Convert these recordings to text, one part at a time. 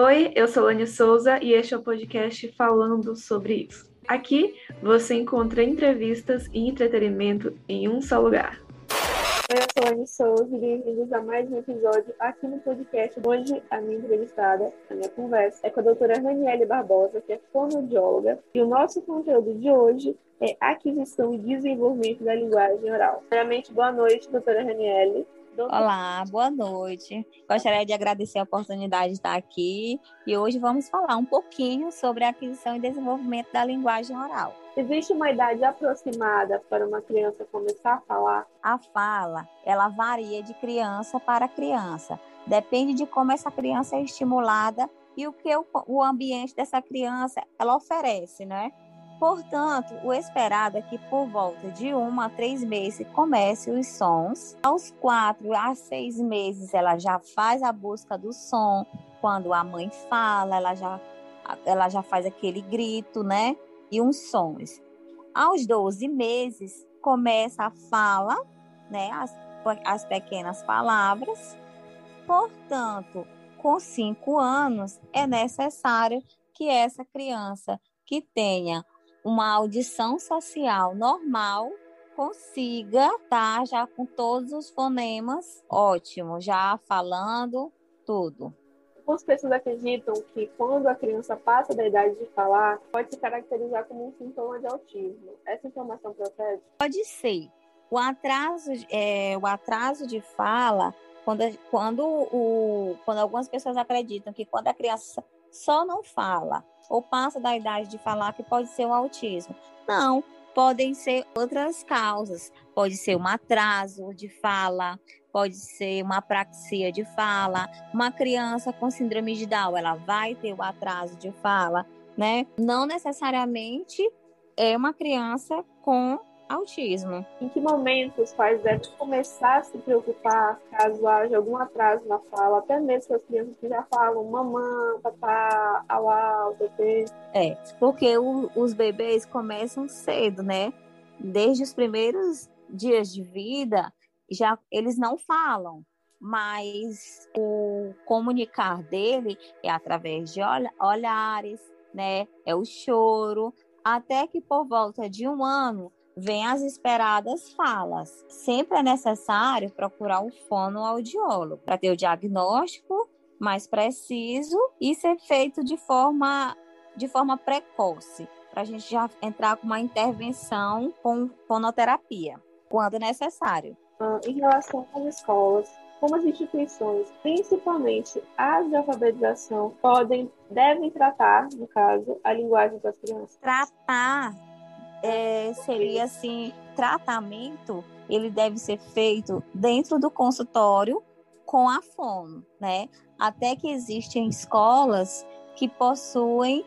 Oi, eu sou Lani Souza e este é o podcast falando sobre isso. Aqui você encontra entrevistas e entretenimento em um só lugar. Oi, eu sou Lani Souza e bem-vindos a mais um episódio aqui no podcast. Hoje, a minha entrevistada, a minha conversa, é com a doutora Raniele Barbosa, que é fonoaudióloga, e o nosso conteúdo de hoje é aquisição e desenvolvimento da linguagem oral. Primeiramente, boa noite, doutora Raniele. Olá, boa noite. Gostaria de agradecer a oportunidade de estar aqui e hoje vamos falar um pouquinho sobre a aquisição e desenvolvimento da linguagem oral. Existe uma idade aproximada para uma criança começar a falar? A fala, ela varia de criança para criança. Depende de como essa criança é estimulada e o que o, ambiente dessa criança ela oferece, né? Portanto, o esperado é que por volta de um a três meses comece os sons. Aos quatro a seis meses ela já faz a busca do som. Quando a mãe fala, ela já, ela já faz aquele grito, né? E uns sons. Aos 12 meses começa a fala, né? As, as pequenas palavras. Portanto, com cinco anos é necessário que essa criança que tenha uma audição social normal consiga estar tá já com todos os fonemas ótimo, já falando tudo. Algumas pessoas acreditam que quando a criança passa da idade de falar, pode se caracterizar como um sintoma de autismo. Essa informação procede? Pode ser. O atraso, é, o atraso de fala, quando, quando, o, quando algumas pessoas acreditam que quando a criança só não fala ou passa da idade de falar que pode ser o autismo. Não, podem ser outras causas. Pode ser um atraso de fala, pode ser uma apraxia de fala. Uma criança com síndrome de Down, ela vai ter o atraso de fala, né? Não necessariamente é uma criança com autismo. Em que momento os pais devem começar a se preocupar caso haja algum atraso na fala, até mesmo as crianças que já falam mamã, papá, auá, bebê? É, porque o, os bebês começam cedo, né? Desde os primeiros dias de vida, já eles não falam, mas o comunicar dele é através de olhares, né? É o choro, até que por volta de um ano vem as esperadas falas. Sempre é necessário procurar um fonoaudiólogo para ter o diagnóstico mais preciso e ser feito de forma, de forma precoce, para a gente já entrar com uma intervenção com fonoterapia, quando necessário. Ah, em relação às escolas, como as instituições, principalmente as de alfabetização, podem, devem tratar, no caso, a linguagem das crianças? Tratar é, seria assim, tratamento, ele deve ser feito dentro do consultório com a fono, né? Até que existem escolas que possuem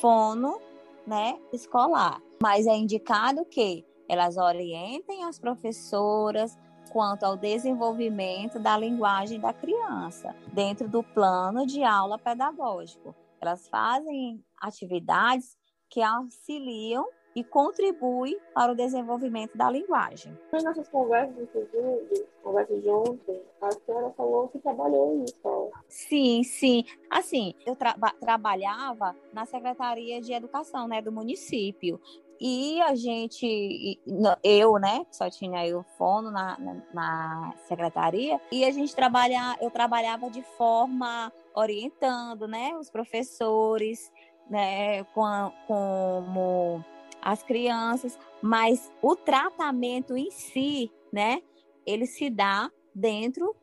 fono, né, escolar. Mas é indicado que elas orientem as professoras quanto ao desenvolvimento da linguagem da criança dentro do plano de aula pedagógico. Elas fazem atividades que auxiliam e contribui para o desenvolvimento da linguagem. Nas nossas conversas, inclusive, conversa de ontem, a senhora falou que trabalhou em escola. Sim, sim. Assim, eu tra trabalhava na Secretaria de Educação né, do município. E a gente, eu, né, só tinha eu fono na, na, na, secretaria, e a gente trabalha, eu trabalhava de forma orientando, né, os professores, né, com, como as crianças, mas o tratamento em si, né, ele se dá dentro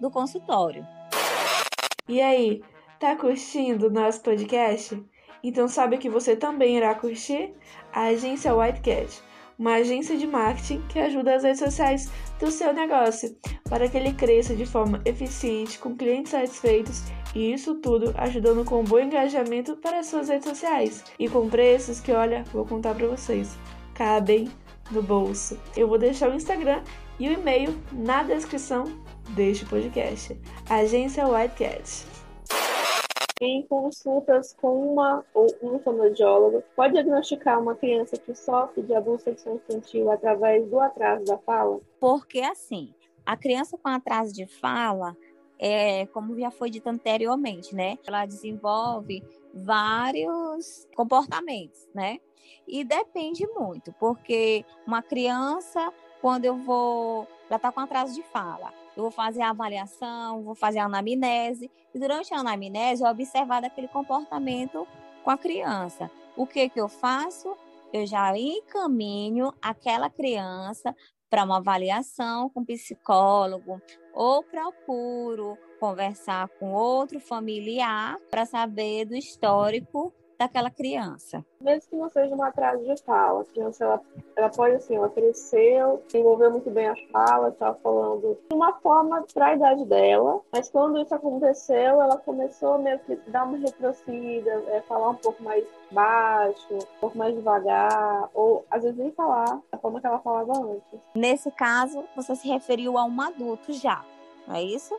do consultório. E aí, tá curtindo o nosso podcast? Então sabe que você também irá curtir? A agência Whitecat, uma agência de marketing que ajuda as redes sociais do seu negócio para que ele cresça de forma eficiente, com clientes satisfeitos e isso tudo ajudando com um bom engajamento para suas redes sociais e com preços que, olha, vou contar para vocês, cabem no bolso. Eu vou deixar o Instagram e o e-mail na descrição deste podcast. Agência Whitecat. Em consultas com uma ou um fonoaudiólogo, pode diagnosticar uma criança que sofre de abuso sexual infantil através do atraso da fala? Porque assim, a criança com atraso de fala, é, como já foi dito anteriormente, né? Ela desenvolve vários comportamentos, né? E depende muito, porque uma criança, quando eu vou, ela está com atraso de fala, eu vou fazer a avaliação, vou fazer a anamnese, e durante a anamnese eu observar daquele comportamento com a criança. O que que eu faço? Eu já encaminho aquela criança para uma avaliação com psicólogo ou procuro conversar com outro familiar para saber do histórico daquela criança. Mesmo que não seja um atraso de fala, a criança ela, ela pode assim, ela cresceu, desenvolveu muito bem a fala, estava falando de uma forma para a idade dela, mas quando isso aconteceu, ela começou meio que dar uma retrocedida, é, falar um pouco mais baixo, um pouco mais devagar, ou às vezes nem falar da forma que ela falava antes. Nesse caso, você se referiu a um adulto já, não é isso?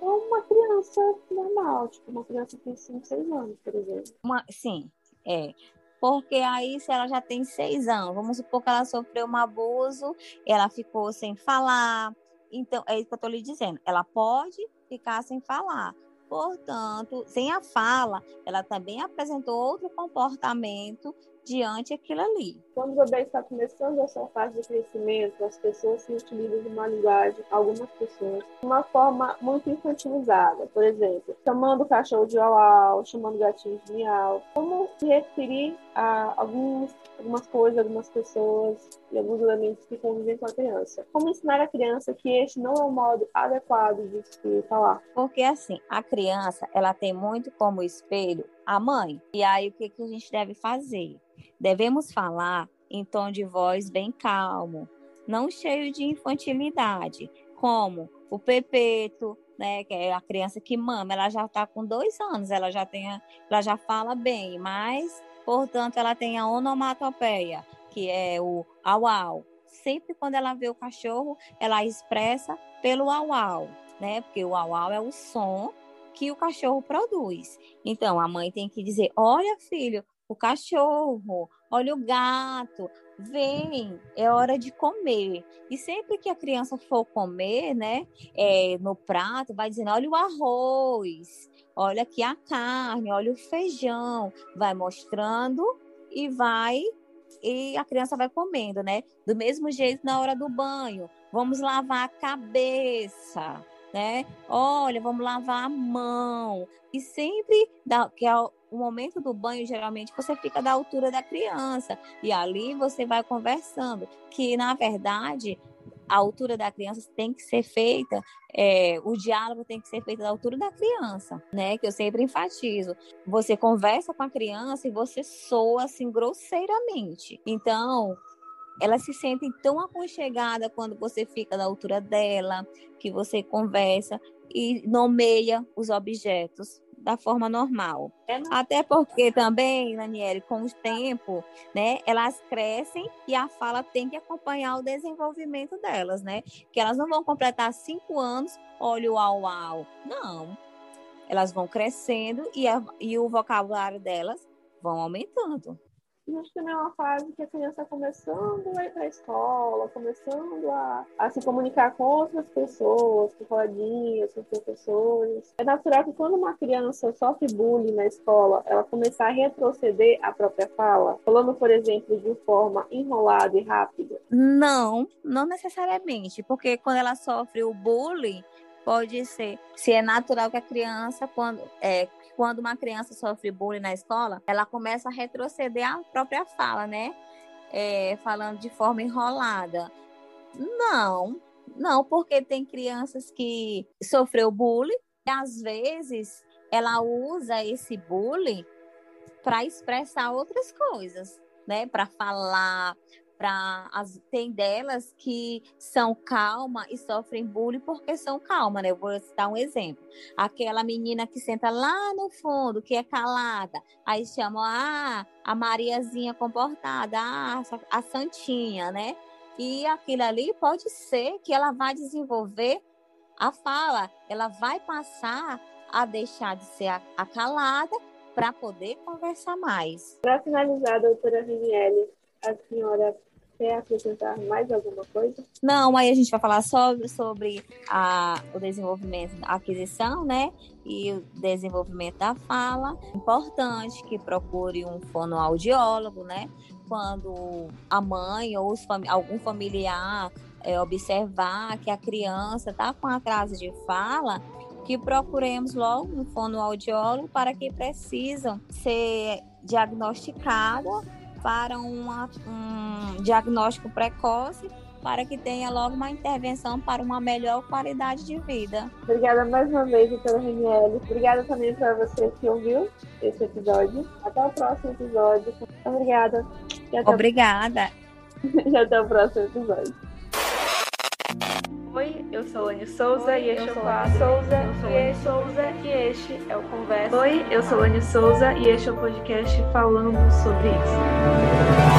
Uma criança normal, tipo uma criança que tem 5, 6 anos, por exemplo. Uma, sim, é. Porque aí, se ela já tem seis anos, vamos supor que ela sofreu um abuso, ela ficou sem falar. Então, é isso que eu estou lhe dizendo. Ela pode ficar sem falar. Portanto, sem a fala, ela também apresentou outro comportamento diante aquilo ali. Quando o bebê está começando a sua fase de crescimento, as pessoas se utilizam de uma linguagem, algumas pessoas, de uma forma muito infantilizada. Por exemplo, chamando o cachorro de au, chamando o gatinho de miau. Como se referir a alguns, algumas coisas, algumas pessoas e alguns elementos que convivem com a criança. Como ensinar a criança que este não é o modo adequado de se falar? Porque assim, a criança, ela tem muito como espelho a mãe. E aí o que, que a gente deve fazer? Devemos falar em tom de voz bem calmo, não cheio de infantilidade, como o Pepeto, né, que é a criança que mama, ela já está com dois anos, ela já tem, a, ela já fala bem, mas, portanto, ela tem a onomatopeia, que é o au-au. Sempre quando ela vê o cachorro, ela expressa pelo au-au, né, porque o au-au é o som que o cachorro produz. Então, a mãe tem que dizer: olha, filho, o cachorro, olha o gato, vem, é hora de comer. E sempre que a criança for comer, né, é, no prato, vai dizendo: olha o arroz, olha aqui a carne, olha o feijão, vai mostrando e vai e a criança vai comendo, né? Do mesmo jeito na hora do banho, vamos lavar a cabeça, né? Olha, vamos lavar a mão. E sempre dá, que é o momento do banho, geralmente você fica da altura da criança. E ali você vai conversando. Que, na verdade, a altura da criança tem que ser feita, é, o diálogo tem que ser feito da altura da criança, né? Que eu sempre enfatizo. Você conversa com a criança e você soa assim grosseiramente. Então, elas se sentem tão aconchegadas quando você fica da altura dela, que você conversa e nomeia os objetos da forma normal. É Até porque também, Daniele, com o tempo, né, elas crescem e a fala tem que acompanhar o desenvolvimento delas, né? Que elas não vão completar cinco anos, olha o au au. Não. Elas vão crescendo e, a, e o vocabulário delas vão aumentando. E acho que também é uma fase que a criança está começando a ir para a escola, começando a, a se comunicar com outras pessoas, com coleguinhas, com professores. É natural que quando uma criança sofre bullying na escola, ela começar a retroceder a própria fala, falando, por exemplo, de forma enrolada e rápida? Não, não necessariamente, porque quando ela sofre o bullying, pode ser. Se é natural que a criança, quando, é, quando uma criança sofre bullying na escola, ela começa a retroceder a própria fala, né? É, falando de forma enrolada. Não, não, porque tem crianças que sofreu bullying e às vezes ela usa esse bullying para expressar outras coisas, né? Para falar, para as tem delas que são calma e sofrem bullying porque são calma, né? Eu vou citar um exemplo. Aquela menina que senta lá no fundo, que é calada, aí chamam ah, a Mariazinha comportada, ah, a santinha, né? E aquilo ali pode ser que ela vai desenvolver a fala, ela vai passar a deixar de ser acalada para poder conversar mais. Para finalizar, doutora Riniele, a senhora quer acrescentar mais alguma coisa? Não, aí a gente vai falar só sobre a, o desenvolvimento da aquisição, né? E o desenvolvimento da fala. Importante que procure um fonoaudiólogo, né? Quando a mãe ou fam algum familiar é, observar que a criança está com atraso de fala, que procuremos logo um fonoaudiólogo para que precisam ser diagnosticados para uma, um diagnóstico precoce para que tenha logo uma intervenção para uma melhor qualidade de vida. Obrigada mais uma vez, doutora Raniele. Obrigada também para você que ouviu esse episódio. Até o próximo episódio. Obrigada. Obrigada. E até o próximo episódio. Oi, eu sou Lani Souza e este é o quadro Souza e Souza e este é o Conversa. Oi, eu sou Lani Souza e este é o podcast falando sobre isso.